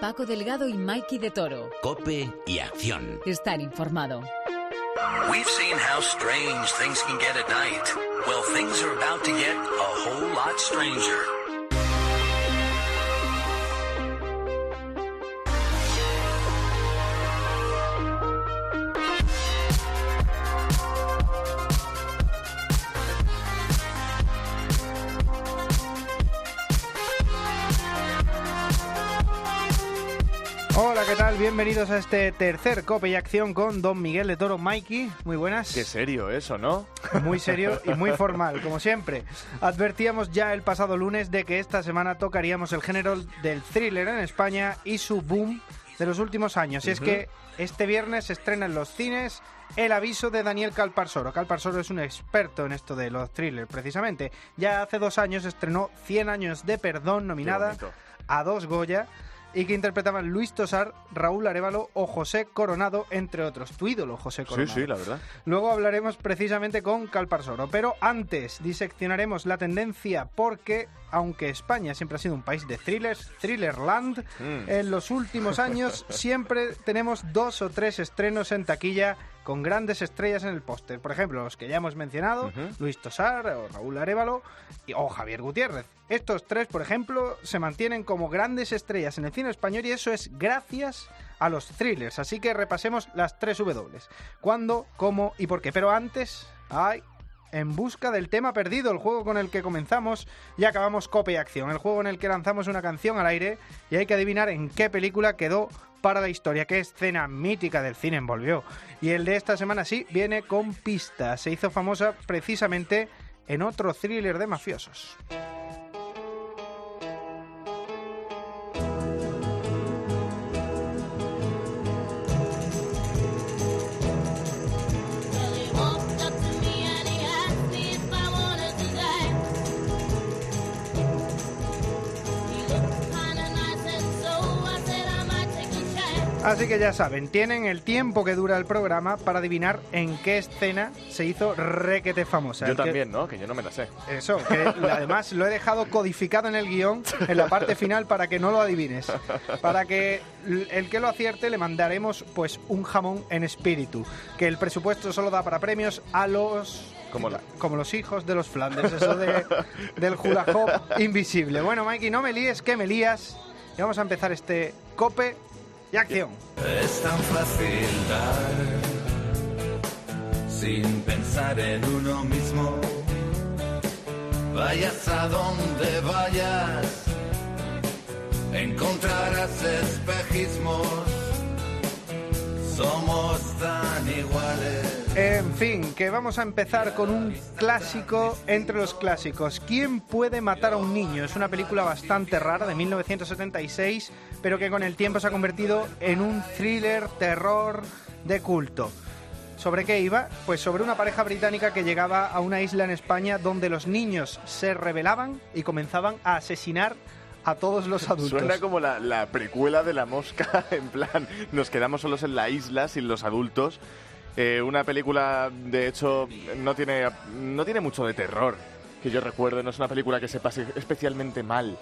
Paco Delgado y Mikey de Toro. Cope y acción. Estar informado. We've seen how strange things can get at night. Well, things are about to get a whole lot stranger. Bienvenidos a este tercer Cope y Acción con Don Miguel de Toro Mikey. Muy buenas. Qué serio eso, ¿no? Muy serio y muy formal, como siempre. Advertíamos ya el pasado lunes de que esta semana tocaríamos el género del thriller en España y su boom de los últimos años. Y es que este viernes se estrena en los cines el aviso de Daniel Calparsoro. Calparsoro es un experto en esto de los thrillers, precisamente. Ya hace dos años estrenó 100 años de perdón, nominada a dos Goya y que interpretaban Luis Tosar, Raúl Arevalo o José Coronado, entre otros. Tu ídolo, José Sí, Coronado. sí, la verdad. Luego hablaremos precisamente con Calparsoro, pero antes diseccionaremos la tendencia porque, aunque España siempre ha sido un país de thrillers, Thrillerland, Mm. en los últimos años siempre tenemos dos o tres estrenos en taquilla con grandes estrellas en el póster. Por ejemplo, los que ya hemos mencionado. Luis Tosar o Raúl Arevalo y- o Javier Gutiérrez. Estos tres, por ejemplo, se mantienen como grandes estrellas en el cine español y eso es gracias a los thrillers. Así que repasemos las tres W. ¿Cuándo, cómo y por qué? Pero antes, hay en busca del tema perdido, el juego con el que comenzamos y acabamos Cope y Acción, el juego en el que lanzamos una canción al aire y hay que adivinar en qué película quedó para la historia, qué escena mítica del cine envolvió. Y el de esta semana sí viene con pistas, se hizo famosa precisamente en otro thriller de mafiosos. Así que ya saben, tienen el tiempo que dura el programa para adivinar en qué escena se hizo requete famosa. Yo El que- también, ¿no? Que yo no me la sé. Eso, que además lo he dejado codificado en el guion, en la parte final, para que no lo adivines. Para que el que lo acierte le mandaremos pues un jamón en espíritu. Que el presupuesto solo da para premios a los... Como la- como los hijos de los Flanders, eso de, del hula hop invisible. Bueno, Mikey, no me líes, que me lías. Y vamos a empezar este cope y acción. Es tan fácil dar sin pensar en uno mismo. Vayas a donde vayas, encontrarás espejismos. Somos tan iguales. En fin, que vamos a empezar con un clásico entre los clásicos. ¿Quién puede matar a un niño? Es una película bastante rara de 1976, pero que con el tiempo se ha convertido en un thriller terror de culto. ¿Sobre qué iba? Pues sobre una pareja británica que llegaba a una isla en España donde los niños se rebelaban y comenzaban a asesinar a todos los adultos. Suena como la, la precuela de la mosca, en plan, nos quedamos solos en la isla sin los adultos. Eh, una película, de hecho, no tiene, no tiene mucho de terror, que yo recuerdo, no es una película que se pase especialmente mal.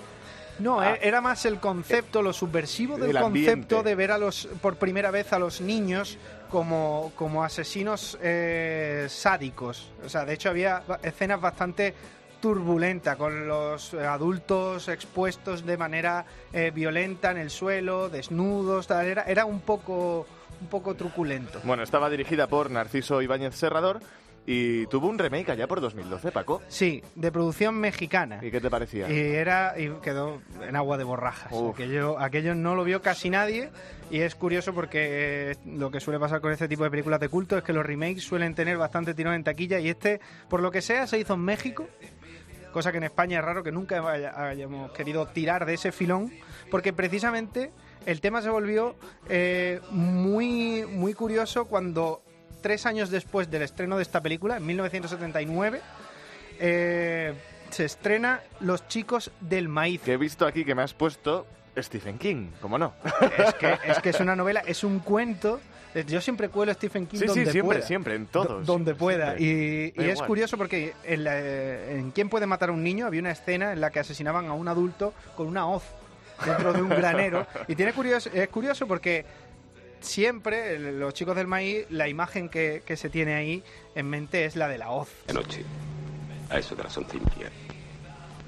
No, Ah. e- era más el concepto, lo subversivo del concepto de ver a los por primera vez a los niños como, como asesinos eh, sádicos. O sea, de hecho había escenas bastante turbulentas con los adultos expuestos de manera eh, violenta en el suelo, desnudos, tal. Era, era un poco un poco truculento. Bueno, estaba dirigida por Narciso Ibáñez Serrador y tuvo un remake allá por 2012, Paco. Sí, de producción mexicana. ¿Y qué te parecía? Y era y quedó en agua de borrajas. Aquello, aquello no lo vio casi nadie y es curioso porque eh, lo que suele pasar con este tipo de películas de culto es que los remakes suelen tener bastante tirón en taquilla y este, por lo que sea, se hizo en México. Cosa que en España es raro que nunca haya- hayamos querido tirar de ese filón, porque precisamente el tema se volvió eh, muy, muy curioso cuando tres años después del estreno de esta película, en 1979, eh, se estrena Los chicos del maíz. Que he visto aquí que me has puesto Stephen King, ¿cómo no? Es que, es que es una novela, es un cuento. Eh, Yo siempre cuelo Stephen King Sí, sí, donde siempre, pueda. siempre, en Do- todos. donde pueda. siempre. Y, y es curioso porque en, la- en ¿Quién puede matar a un niño? había una escena en la que asesinaban a un adulto con una hoz. Dentro de un granero. Y tiene curioso, es curioso porque siempre los chicos del maíz, la imagen que, que se tiene ahí en mente es la de la hoz. Anoche, a eso de las once y media,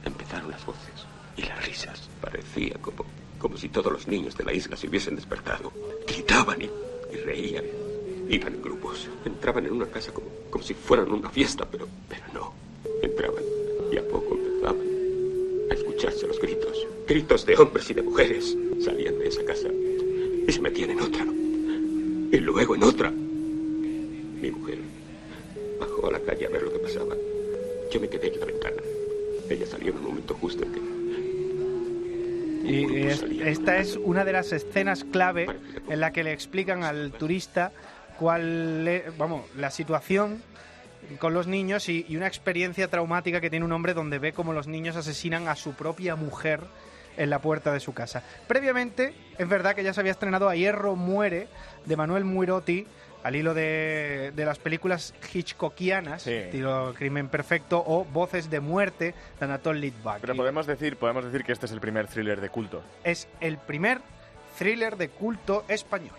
empezaron las voces y las risas. Parecía como, como si todos los niños de la isla se hubiesen despertado. Gritaban y, y reían. Iban en grupos. Entraban en una casa como, como si fueran una fiesta, pero, pero no. Gritos. De hombres y de mujeres. Salían de esa casa y se metían en otra. Y luego en otra. Mi mujer bajó a la calle a ver lo que pasaba. Yo me quedé en la ventana. Ella salió en un momento justo en que... Y es- de esta es una de las escenas clave en la que le explican al turista cuál es, vamos, la situación con los niños y, y una experiencia traumática que tiene un hombre donde ve cómo los niños asesinan a su propia mujer en la puerta de su casa. Previamente, es verdad que ya se había estrenado A Hierro Muere de Manuel Muirotti al hilo de, de las películas hitchcockianas, Sí. estilo Crimen Perfecto o Voces de Muerte de Anatol Litvak. Pero podemos decir, podemos decir que este es el primer thriller de culto. es el primer thriller de culto español.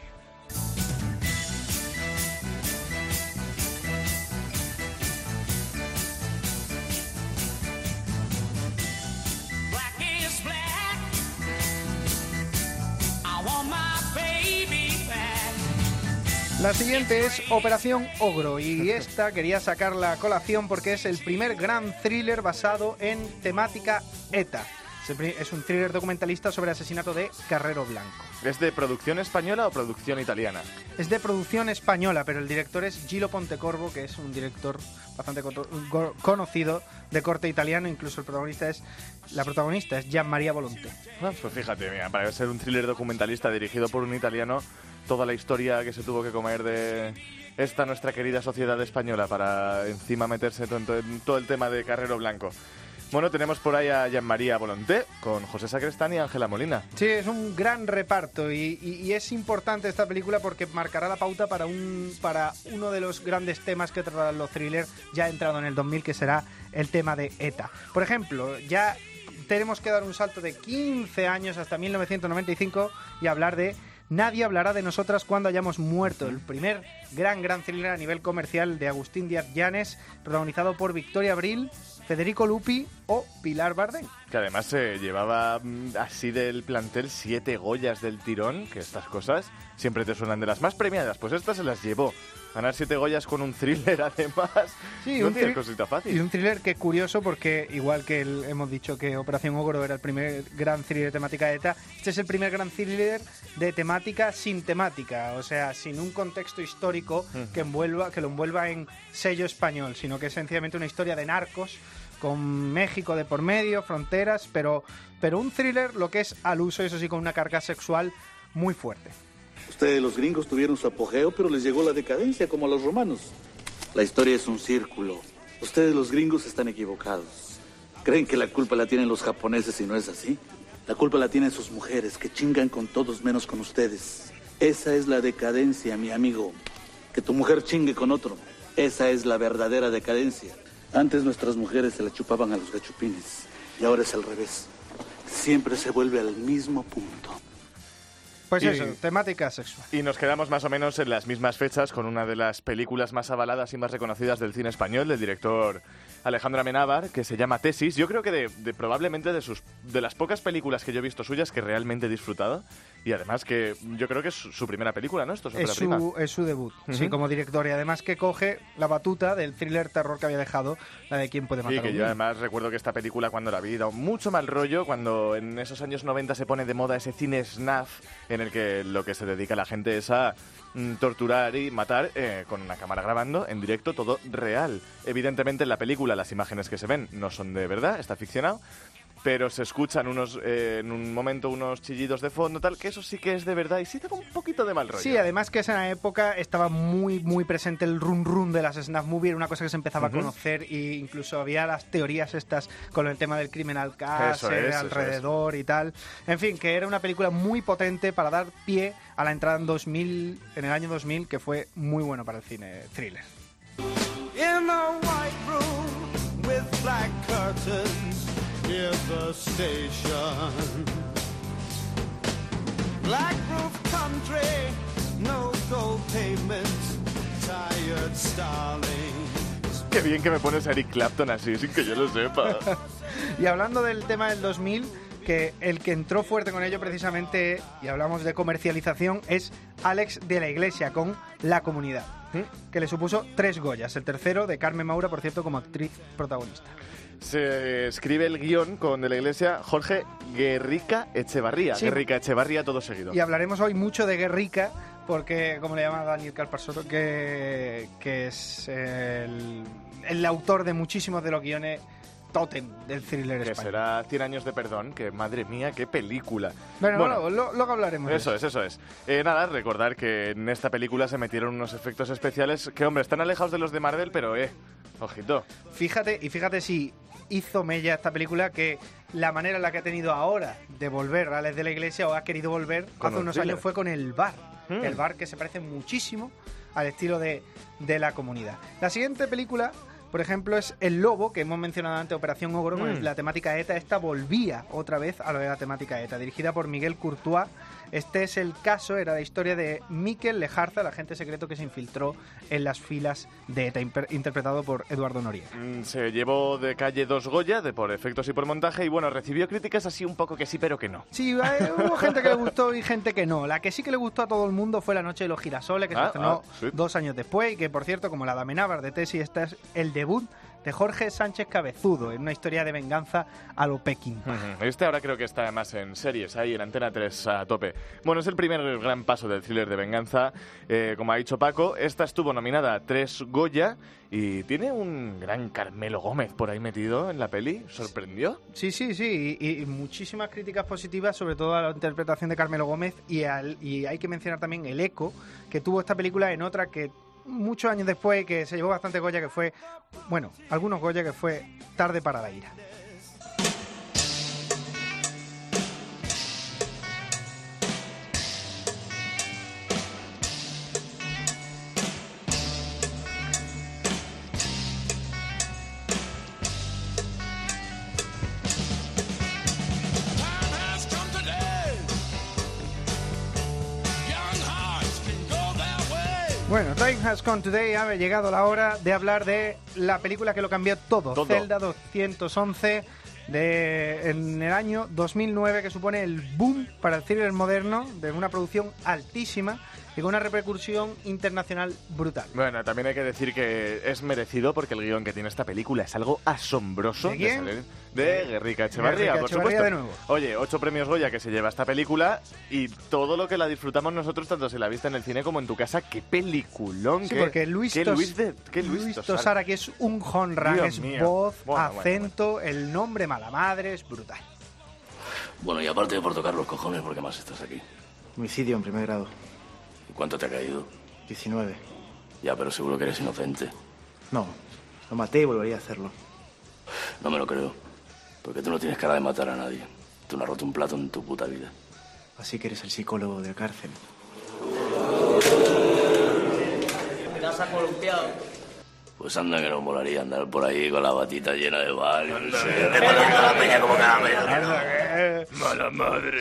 La siguiente es Operación Ogro y esta quería sacarla a colación porque es el primer gran thriller basado en temática ETA. Es un thriller documentalista sobre el asesinato de Carrero Blanco. ¿Es de producción española o producción italiana? Es de producción española, pero el director es Gilo Pontecorvo, que es un director bastante conocido de corte italiano. Incluso el protagonista es la protagonista es Gian Maria Volonté. Ah, Pues fíjate, mira, para ser un thriller documentalista dirigido por un italiano, toda la historia que se tuvo que comer de esta nuestra querida sociedad española para encima meterse en todo el tema de Carrero Blanco. Bueno, tenemos por ahí a Jean-María Volonté con José Sacristán y Ángela Molina. Sí, es un gran reparto y, y- y es importante esta película porque marcará la pauta para, un, para uno de los grandes temas que tratarán los thrillers ya entrado en el 2000, que será el tema de ETA. Por ejemplo, ya tenemos que dar un salto de 15 años hasta 1995 y hablar de Nadie hablará de nosotras cuando hayamos muerto, el primer gran, gran thriller a nivel comercial de Agustín Díaz Llanes, protagonizado por Victoria Abril, Federico Lupi o Pilar Bardem. Que además se llevaba mm, así del plantel siete Goyas del tirón, que estas cosas siempre te suenan de las más premiadas. Pues esta se las llevó. Ganar siete Goyas con un thriller, además. Sí, no un tiene thrill- cosita Y fácil. un thriller que curioso porque, igual que el- hemos dicho que Operación Ogro era el primer gran thriller de temática de ETA, este es el primer gran thriller de temática sin temática, o sea, sin un contexto histórico que, envuelva, que lo envuelva en sello español, sino que es sencillamente una historia de narcos con México de por medio, fronteras, pero, pero un thriller lo que es al uso, eso sí, con una carga sexual muy fuerte. Ustedes los gringos tuvieron su apogeo, pero les llegó la decadencia como a los romanos. La historia es un círculo. Ustedes los gringos están equivocados. Creen que la culpa la tienen los japoneses y no es así. La culpa la tienen sus mujeres, que chingan con todos menos con ustedes. Esa es la decadencia, mi amigo. Que tu mujer chingue con otro. Esa es la verdadera decadencia. Antes nuestras mujeres se la chupaban a los gachupines. Y ahora es al revés. Siempre se vuelve al mismo punto. Pues Y- eso, temática sexual. Y nos quedamos más o menos en las mismas fechas con una de las películas más avaladas y más reconocidas del cine español, del director Alejandro Amenábar, que se llama Tesis. Yo creo que de, de probablemente de sus de las pocas películas que yo he visto suyas que realmente he disfrutado. Y además que yo creo que es su, primera película, ¿no? Esto es Es su, es su debut, sí, Ujú. como director. Y además que coge la batuta del thriller terror que había dejado, la de quién puede matar Sí, a que un yo niño. además recuerdo que esta película cuando la vi da mucho mal rollo, cuando en esos años 90 se pone de moda ese cine snuff en el que lo que se dedica la gente es a mm, torturar y matar eh, con una cámara grabando en directo todo real. Evidentemente en la película las imágenes que se ven no son de verdad, está ficcionado, pero se escuchan unos eh, en un momento unos chillidos de fondo tal que eso sí que es de verdad y sí da un poquito de mal rollo. Sí, además que esa época estaba muy muy presente el run run de las snuff movie, era una cosa que se empezaba a conocer e incluso había las teorías estas con el tema del criminal es, eso alrededor y tal. En fin, que era una película muy potente para dar pie a la entrada en 2000, en el año 2000, que fue muy bueno para el cine thriller. In a white room with black curtains near the station. Black roof country, no gold tired starlings. Qué bien que me pones a Eric Clapton así, sin que yo lo sepa. Y hablando del tema del 2000, que el que entró fuerte con ello precisamente, y hablamos de comercialización, es Alex de la Iglesia con La Comunidad, que le supuso tres Goyas. El tercero de Carmen Maura, por cierto, como actriz protagonista. Se escribe el guion con de la iglesia Jorge Guerrica Echevarría. Sí. Guerrica Echevarría, todo seguido. Y hablaremos hoy mucho de Guerrica, porque, como le llama Daniel Calparsoro, que, que es el, el autor de muchísimos de los guiones tótem del thriller Que español. será 100 años de perdón, que madre mía, qué película. Bueno, Bueno, luego, lo- luego hablaremos. de Eso es, eso es. Eh, nada, recordar que en esta película se metieron unos efectos especiales que, hombre, están alejados de los de Marvel, pero, eh, ojito. Fíjate, y fíjate si hizo mella esta película que la manera en la que ha tenido ahora de volver a Alex de la Iglesia o ha querido volver Con hace un unos thriller. años fue con el bar. Mm. El bar que se parece muchísimo al estilo de, de la comunidad. La siguiente película, por ejemplo, es El Lobo, que hemos mencionado antes, Operación Ogro, con Mm. la temática ETA. Esta volvía otra vez a lo de la temática ETA, dirigida por Miguel Courtois. Este es el caso, era la historia de Miquel Lejarza, el agente secreto que se infiltró en las filas de ETA, interpretado por Eduardo Noriega. Mm, Se llevó de calle dos Goya, de por efectos y por montaje, y bueno, recibió críticas así un poco que sí, pero que no. Sí, eh, hubo gente que le gustó y gente que no. La que sí que le gustó a todo el mundo fue La Noche de los Girasoles, que se Ah, estrenó ah, sí. dos años después y que, por cierto, como la de Amenábar de Tesi, esta es el debut de Jorge Sánchez Cabezudo en una historia de venganza a lo Pekín. Este ahora creo que está más en series, ahí en Antena 3 a tope. Bueno, es el primer gran paso del thriller de venganza. Eh, como ha dicho Paco, esta estuvo nominada a tres Goya y tiene un gran Carmelo Gómez por ahí metido en la peli. ¿Sorprendió? Sí, sí, sí, y, y muchísimas críticas positivas, sobre todo a la interpretación de Carmelo Gómez, y, al- y hay que mencionar también el eco que tuvo esta película en otra que muchos años después, que se llevó bastante Goya, que fue, bueno, algunos Goya, que fue Tarde para la ira. Has Come Today ha llegado la hora de hablar de la película que lo cambió todo, Todo. Zelda 211, de, en el año 2009, que supone el boom para el thriller moderno, de una producción altísima y con una repercusión internacional brutal. Bueno, también hay que decir que es merecido porque el guion que tiene esta película es algo asombroso. ¿De quién? salir- De Guerrica Echevarría, Guerrica por Echevarría supuesto. de nuevo. Oye, ocho premios Goya que se lleva esta película y todo lo que la disfrutamos nosotros, tanto si la viste en el cine como en tu casa. ¡Qué peliculón! Sí, qué, porque Luis, qué Tos- Luis, de, qué Luis, Luis Tosar. Tosara, que es un honra, es mío. voz, Bueno, bueno, acento, el nombre mala madre, es brutal. Bueno, y aparte de por tocar los cojones, ¿por qué más estás aquí? Homicidio en primer grado. ¿Y cuánto te ha caído? 19. Ya, pero seguro que eres inocente. No, lo maté y volvería a hacerlo. No me lo creo. Porque tú no tienes cara de matar a nadie. Tú no has roto un plato en tu puta vida. Así que eres el psicólogo de cárcel. Te has columpiado. Pues anda que no molaría andar por ahí con la batita llena de Te pones toda la peña como caramelo. no. Mala madre.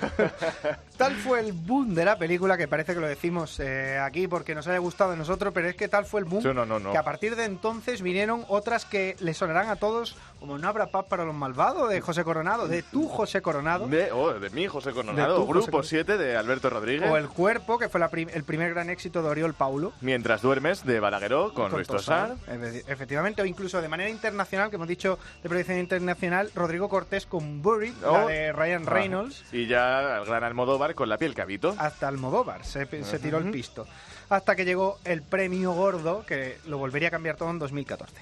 Tal fue el boom de la película, que parece que lo decimos eh, aquí porque nos haya gustado a nosotros, pero es que tal fue el boom Sí, no, no, no. que a partir de entonces vinieron otras que le sonarán a todos, como No habrá paz para los malvados, de José Coronado, de tu José Coronado, De, oh, de mí, José De Coronado. Grupo Coronado. 7 de Alberto Rodríguez. o El Cuerpo, que fue la prim- el primer gran éxito de Oriol Paulo. Mientras duermes, de Balagueró, con, Luis Tosar. Efe- Efectivamente, o incluso de manera internacional, que hemos dicho de proyección internacional, Rodrigo Cortés con Burry, la Oh. de Ryan Ah. Reynolds. Y ya el gran Almodóvar con la piel que habito. hasta Almodóvar, se, se tiró el pisto. Hasta que llegó el premio gordo, que lo volvería a cambiar todo en 2014.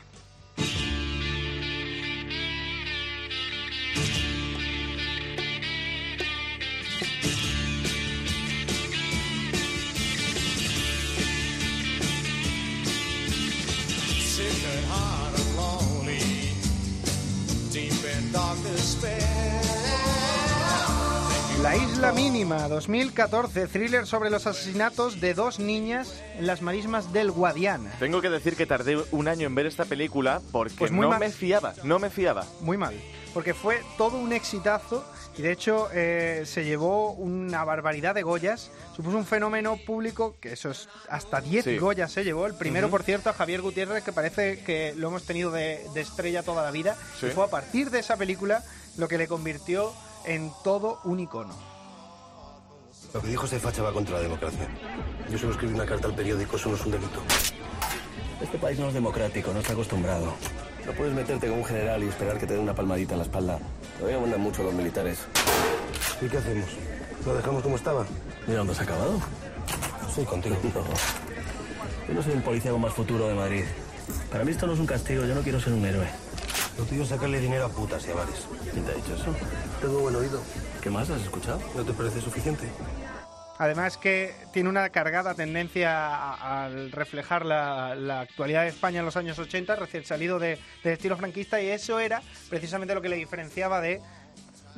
Isla Mínima, 2014, thriller sobre los asesinatos de dos niñas en las marismas del Guadiana. Tengo que decir que tardé un año en ver esta película porque Pues no mal. me fiaba, no me fiaba. Muy mal. porque fue todo un exitazo y de hecho eh, se llevó una barbaridad de Goyas, supuso un fenómeno público que eso es hasta 10 Sí. Goyas se llevó, el primero Ujú. por cierto a Javier Gutiérrez que parece que lo hemos tenido de, de estrella toda la vida Sí. y fue a partir de esa película lo que le convirtió en todo un icono. Lo que dijo ese facha va contra la democracia. Yo solo escribí una carta al periódico, eso no es un delito. Este país no es democrático, no está acostumbrado. No puedes meterte con un general y esperar que te den una palmadita en la espalda. Todavía mandan mucho los militares. ¿Y qué hacemos? ¿Lo dejamos como estaba? Mira, ¿dónde has acabado? Sí, contigo. Yo no soy el policía con más futuro de Madrid. Para mí esto no es un castigo, yo no quiero ser un héroe. Lo tuyo es sacarle dinero a putas y a bares. ¿Quién te ha dicho eso? Tengo buen oído. ¿Qué más has escuchado? ¿No te parece suficiente? Además que tiene una cargada tendencia a- al reflejar la, la actualidad de España en los años 80, recién salido de, del estilo franquista, y eso era precisamente lo que le diferenciaba de,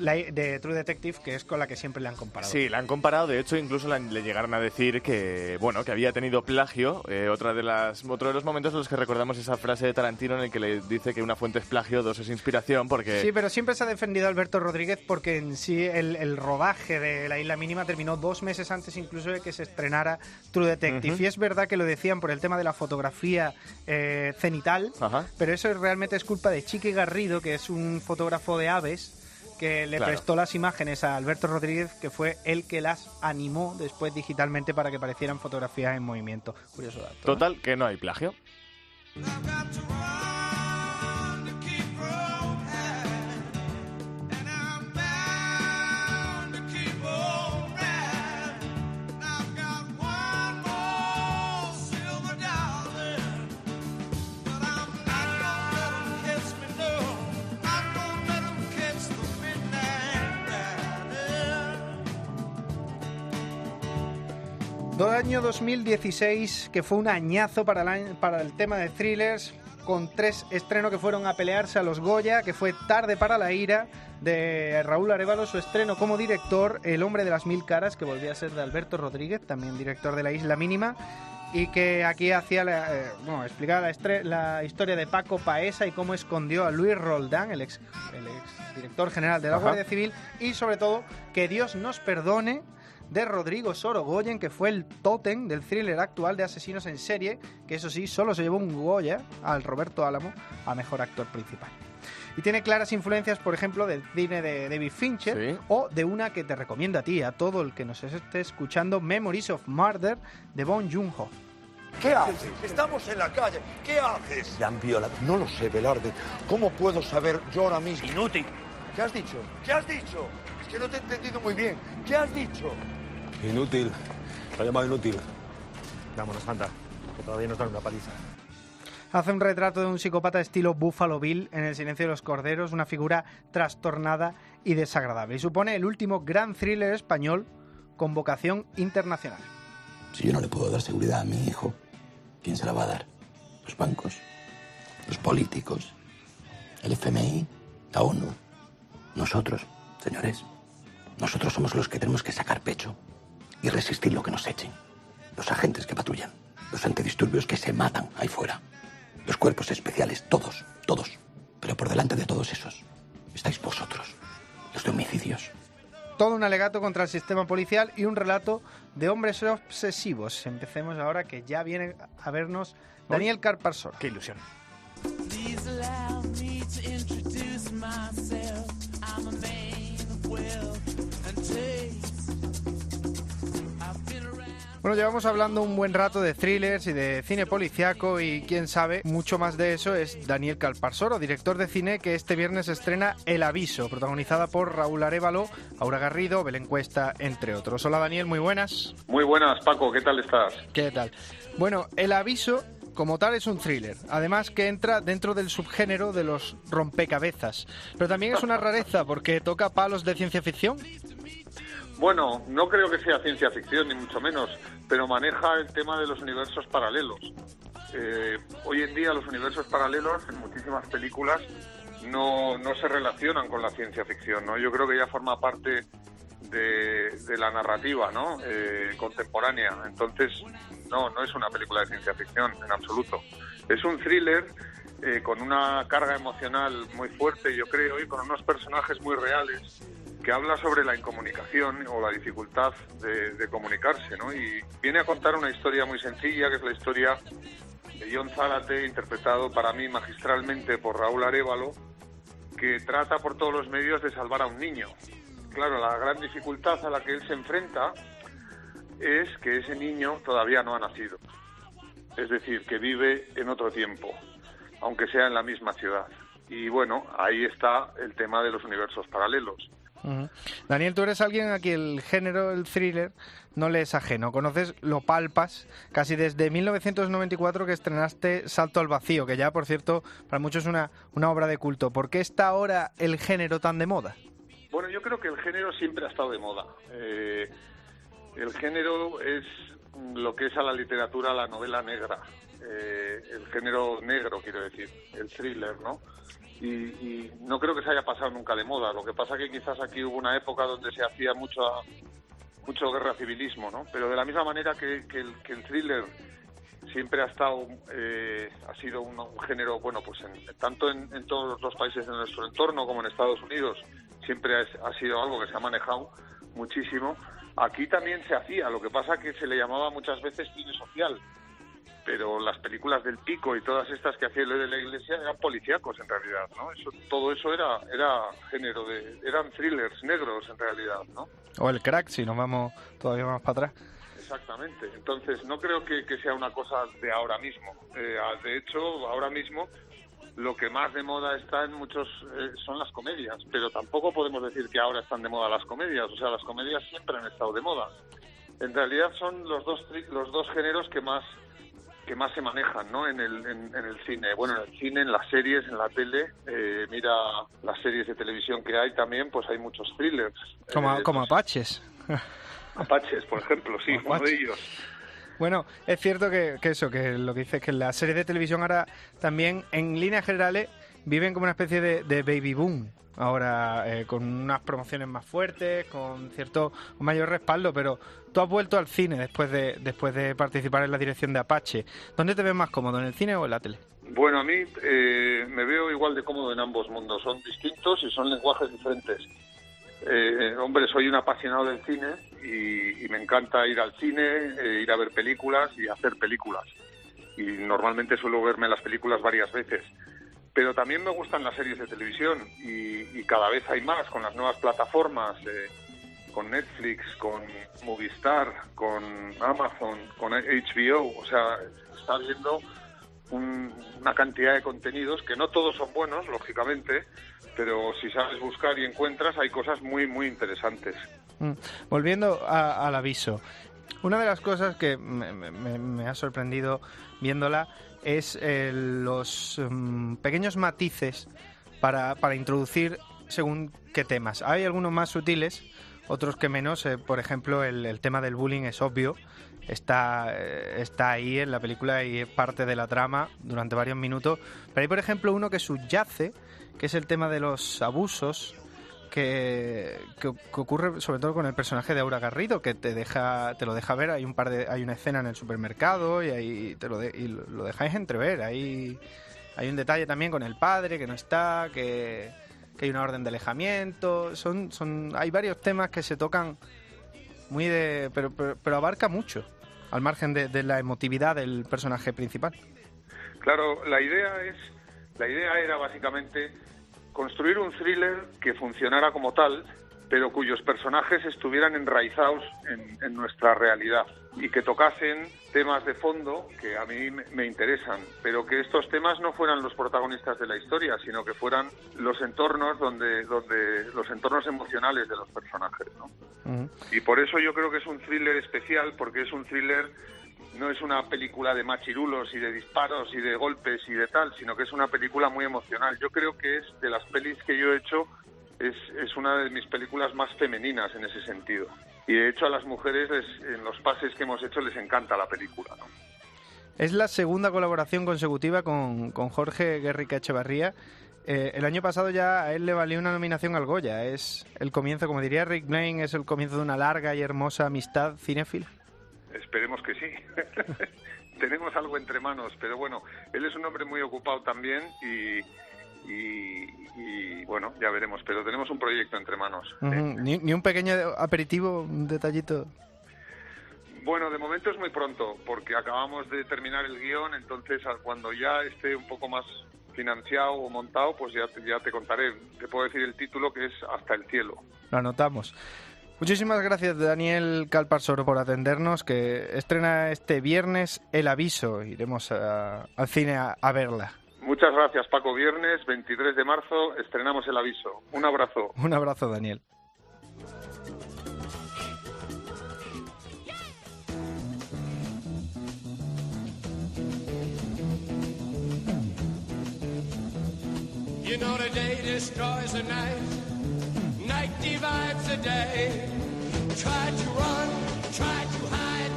de True Detective, que es con la que siempre le han comparado. Sí, la han comparado. De hecho, incluso le llegaron a decir que, bueno, que había tenido plagio. Eh, otra de las, otro de los momentos en los que recordamos esa frase de Tarantino en el que le dice que una fuente es plagio, dos es inspiración, porque... Sí, pero siempre se ha defendido a Alberto Rodríguez porque en sí el, el rodaje de La Isla Mínima terminó dos meses antes incluso de que se estrenara True Detective. Y es verdad que lo decían por el tema de la fotografía eh, cenital, Ajá. pero eso realmente es culpa de Chiqui Garrido, que es un fotógrafo de aves que le Claro. prestó las imágenes a Alberto Rodríguez, que fue el que las animó después digitalmente para que parecieran fotografías en movimiento. Curioso dato. ¿no? Total, que no hay plagio. Año 2016, que fue un añazo para el, año- para el tema de thrillers, con tres estrenos que fueron a pelearse a los Goya, que fue Tarde para la ira, de Raúl Arevalo, su estreno como director, El hombre de las mil caras, que volvía a ser de Alberto Rodríguez, también director de La Isla Mínima, y que aquí hacía la, eh, bueno, explicaba la, historia de Paco Paesa y cómo escondió a Luis Roldán, el ex, el ex director general de la Ajá. Guardia Civil, y sobre todo, que Dios nos perdone de Rodrigo Sorogoyen, que fue el tótem del thriller actual de asesinos en serie, que eso sí, solo se llevó un Goya al Roberto Álamo a mejor actor principal. Y tiene claras influencias, por ejemplo, del cine de David Fincher Sí. o de una que te recomiendo a ti, a todo el que nos esté escuchando, Memories of Murder de Bong Joon-ho. ¿Qué haces? Estamos en la calle. ¿Qué haces? ¿Le han violado? No lo sé, Velarde. ¿Cómo puedo saber yo ahora mismo? Inútil. ¿Qué has dicho? ¿Qué has dicho? Es que no te he entendido muy bien. ¿Qué has dicho? Inútil. Lo ha llamado inútil. Vámonos, anda, que todavía nos dan una paliza. Hace un retrato de un psicópata estilo Buffalo Bill en El silencio de los corderos, una figura trastornada y desagradable. Y supone el último gran thriller español con vocación internacional. Si yo no le puedo dar seguridad a mi hijo, ¿quién se la va a dar? Los bancos, los políticos, el FMI, la ONU. Nosotros, señores, nosotros somos los que tenemos que sacar pecho y resistir lo que nos echen. Los agentes que patrullan, los antidisturbios que se matan ahí fuera, los cuerpos especiales, todos, todos. Pero por delante de todos esos estáis vosotros, los de homicidios. Todo un alegato contra el sistema policial y un relato de hombres obsesivos. Empecemos ahora que ya viene a vernos Daniel Carparsor. Qué ilusión. Bueno, llevamos hablando un buen rato de thrillers y de cine policiaco y quién sabe, mucho más de eso es Daniel Calparsoro, director de cine que este viernes estrena El Aviso, protagonizada por Raúl Arevalo, Aura Garrido, Belén Cuesta, entre otros. Hola Daniel, muy buenas. Muy buenas, Paco, ¿qué tal estás? ¿Qué tal? Bueno, El Aviso como tal es un thriller, además que entra dentro del subgénero de los rompecabezas, pero también es una rareza porque toca palos de ciencia ficción. Bueno, no creo que sea ciencia ficción, ni mucho menos, pero maneja el tema de los universos paralelos. Eh, hoy en día los universos paralelos en muchísimas películas no, no se relacionan con la ciencia ficción, ¿no? Yo creo que ya forma parte de, de la narrativa, ¿no? Eh, contemporánea. Entonces, no, no es una película de ciencia ficción en absoluto. Es un thriller eh, con una carga emocional muy fuerte, yo creo, y con unos personajes muy reales que habla sobre la incomunicación o la dificultad de, comunicarse, ¿no? Y viene a contar una historia muy sencilla, que es la historia de John Zárate, interpretado para mí magistralmente por Raúl Arevalo, que trata por todos los medios de salvar a un niño. Claro, la gran dificultad a la que él se enfrenta es que ese niño todavía no ha nacido. Es decir, que vive en otro tiempo, aunque sea en la misma ciudad. Y bueno, ahí está el tema de los universos paralelos. Daniel, tú eres alguien a quien el género, el thriller, no le es ajeno. Conoces, lo palpas, casi desde 1994 que estrenaste Salto al Vacío, que ya, por cierto, para muchos es una, una obra de culto. ¿Por qué está ahora el género tan de moda? Bueno, yo creo que el género siempre ha estado de moda. Eh, el género es lo que es a la literatura la novela negra. Eh, el género negro, quiero decir, el thriller, ¿no? Y, y no creo que se haya pasado nunca de moda. Lo que pasa que quizás aquí hubo una época donde se hacía mucho, mucho guerra civilismo, ¿no? Pero de la misma manera que, el, thriller siempre ha estado eh, ha sido un, género bueno pues en- tanto en, en todos los países de nuestro entorno como en Estados Unidos siempre ha, ha sido algo que se ha manejado muchísimo aquí también se hacía lo que pasa que se le llamaba muchas veces cine social pero las películas del pico y todas estas que hacía el de la iglesia eran policíacos en realidad no eso todo eso era era género de eran thrillers negros en realidad no O el crack, si nos vamos todavía más para atrás. Exactamente. Entonces, no creo que, que sea una cosa de ahora mismo. Eh, de hecho, ahora mismo lo que más de moda está en muchos eh, son las comedias, pero tampoco podemos decir que ahora están de moda las comedias. O sea, las comedias siempre han estado de moda. En realidad son los dos los dos géneros que más que más se manejan, ¿no? En el, en, en el cine. Bueno, en el cine, en las series, en la tele. eh, mira las series de televisión que hay también, pues hay muchos thrillers. Como, Eh, como apaches. Apaches, por ejemplo, sí, uno de ellos. Bueno, es cierto que, que eso, que lo que dices es que las series de televisión ahora también, en líneas generales, viven como una especie de, baby boom. Ahora, eh, con unas promociones más fuertes, con cierto mayor respaldo, pero tú has vuelto al cine después de, después de participar en la dirección de Apache. ¿Dónde te ves más cómodo, en el cine o en la tele? Bueno, a mí eh, me veo igual de cómodo en ambos mundos. Son distintos y son lenguajes diferentes. Eh, hombre, soy un apasionado del cine y, y me encanta ir al cine, eh, ir a ver películas y hacer películas. Y normalmente suelo verme las películas varias veces. Pero también me gustan las series de televisión y, y cada vez hay más con las nuevas plataformas, eh, con Netflix, con Movistar, con Amazon, con HBO. O sea, está viendo un- una cantidad de contenidos que no todos son buenos, lógicamente, pero si sabes buscar y encuentras hay cosas muy, muy interesantes. Mm. Volviendo a- al aviso, una de las cosas que me, me- me ha sorprendido viéndola es eh, los mm, pequeños matices para, para introducir según qué temas. Hay algunos más sutiles, otros que menos. eh, por ejemplo, el, el tema del bullying es obvio. Está, eh, está ahí en la película y es parte de la trama durante varios minutos. Pero hay, por ejemplo, uno que subyace, que es el tema de los abusos que, ocurre sobre todo con el personaje de Aura Garrido, que te deja, te lo deja ver, hay un par de, hay una escena en el supermercado y ahí te lo, de- y lo, dejáis entrever. Hay, hay un detalle también con el padre que no está, que, que hay una orden de alejamiento. Son, son, hay varios temas que se tocan muy de. pero, pero, pero abarca mucho, al margen de, de la emotividad del personaje principal. Claro, la idea es, la idea era básicamente construir un thriller que funcionara como tal, pero cuyos personajes estuvieran enraizados en, en nuestra realidad y que tocasen temas de fondo que a mí me- me interesan, pero que estos temas no fueran los protagonistas de la historia, sino que fueran los entornos donde, donde los entornos emocionales de los personajes, ¿no? Y por eso yo creo que es un thriller especial, porque es un thriller, no es una película de machirulos y de disparos y de golpes y de tal, sino que es una película muy emocional. Yo creo que es de las pelis que yo he hecho, es, es una de mis películas más femeninas en ese sentido. Y de hecho a las mujeres en los pases que hemos hecho les encanta la película. Es la segunda colaboración consecutiva con, con Jorge Guerrica Echevarría. Eh, el año pasado ya a él le valió una nominación al Goya. Es el comienzo, como diría Rick Blaine, es el comienzo de una larga y hermosa amistad cinéfila. Esperemos que sí. tenemos algo entre manos, pero bueno, él es un hombre muy ocupado también y, y, y, bueno, ya veremos, pero tenemos un proyecto entre manos. Ni, ni un pequeño aperitivo, un detallito. Bueno, de momento es muy pronto, porque acabamos de terminar el guion, entonces a- cuando ya esté un poco más financiado o montado, pues ya, ya te contaré. Te puedo decir el título que es Hasta el cielo. Lo anotamos. Muchísimas gracias, Daniel Calparsoro, por atendernos, que estrena este viernes El Aviso. Iremos a- al cine a, a verla. Muchas gracias, Paco. Viernes 23 de marzo estrenamos el aviso. Un abrazo. Un abrazo, Daniel. You know the day destroys the night, day. To run, to hide,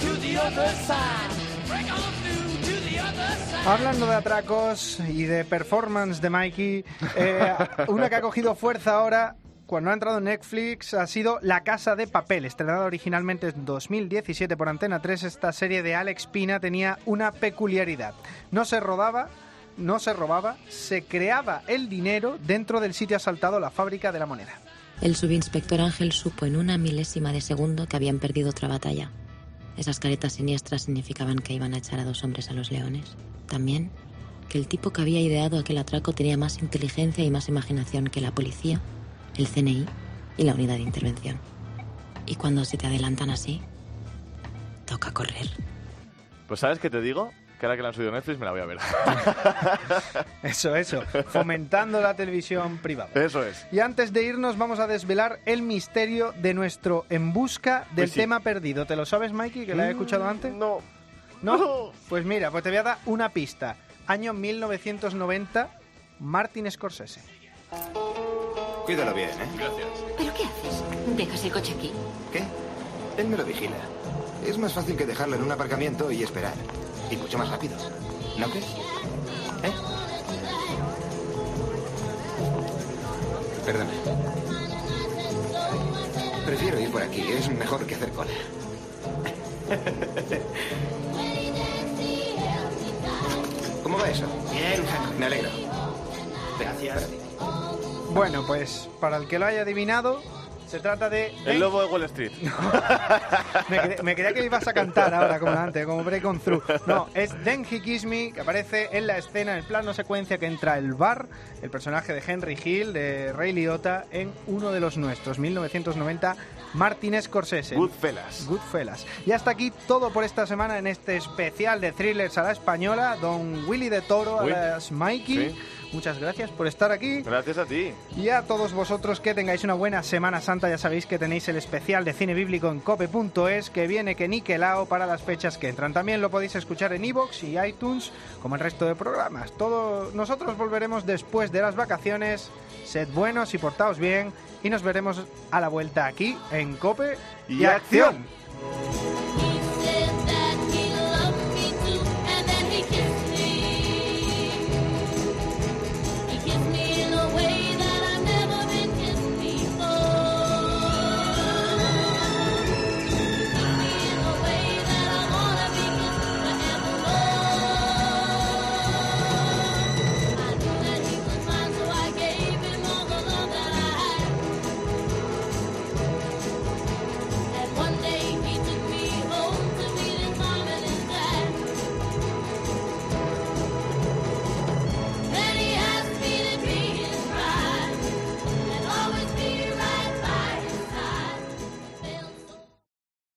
to the other side. Break on through. Hablando de atracos y de performance de Mikey, eh, una que ha cogido fuerza ahora cuando ha entrado en Netflix ha sido La Casa de Papel, estrenada originalmente en 2017 por Antena 3. Esta serie de Alex Pina tenía una peculiaridad. No se rodaba, no se robaba, se creaba el dinero dentro del sitio asaltado, la fábrica de la moneda. El subinspector Ángel supo en una milésima de segundo que habían perdido otra batalla. Esas caretas siniestras significaban que iban a echar a dos hombres a los leones. También que el tipo que había ideado aquel atraco tenía más inteligencia y más imaginación que la policía, el CNI y la unidad de intervención. Y cuando se te adelantan así, toca correr. Pues ¿sabes qué te digo? Que ahora que la han subido Netflix me la voy a ver. Eso, eso, fomentando la televisión privada. Eso es. Y antes de irnos vamos a desvelar el misterio de nuestro En Busca del Pues sí. tema perdido. ¿Te lo sabes, Mikey, que la he escuchado antes? No. ¿No? Pues mira, pues te voy a dar una pista. Año 1990, Martin Scorsese. Cuídalo bien, ¿eh? Gracias. ¿Pero qué haces? ¿Dejas el coche aquí? ¿Qué? Él me lo vigila. Es más fácil que dejarlo en un aparcamiento y esperar. Y mucho más rápido. ¿No crees? ¿Eh? Perdona. Prefiero ir por aquí. Es mejor que hacer cola. ¿Cómo va eso? Bien, Me alegro. Gracias. Bueno, pues para el que lo haya adivinado, se trata de... El lobo de Wall Street. Me, cre- me creía que ibas a cantar ahora, como antes, como Break On Through. No, es He Kiss Me, que aparece en la escena, en el plano secuencia que entra el bar, el personaje de Henry Hill, de Ray Liotta, en uno de los nuestros, 1990, Martin Scorsese. Goodfellas. Goodfellas. Y hasta aquí todo por esta semana en este especial de thrillers a la española. Don Willy de Toro, Uy. alias Mikey. Sí. Muchas gracias por estar aquí. Gracias a ti. Y a todos vosotros que tengáis una buena Semana Santa, ya sabéis que tenéis el especial de cine bíblico en cope.es que viene que niquelao para las fechas que entran. También lo podéis escuchar en iVoox y iTunes, como el resto de programas. Todo, nosotros volveremos después de las vacaciones. Sed buenos y portaos bien. Y nos veremos a la vuelta aquí en Cope y, Y acción. acción.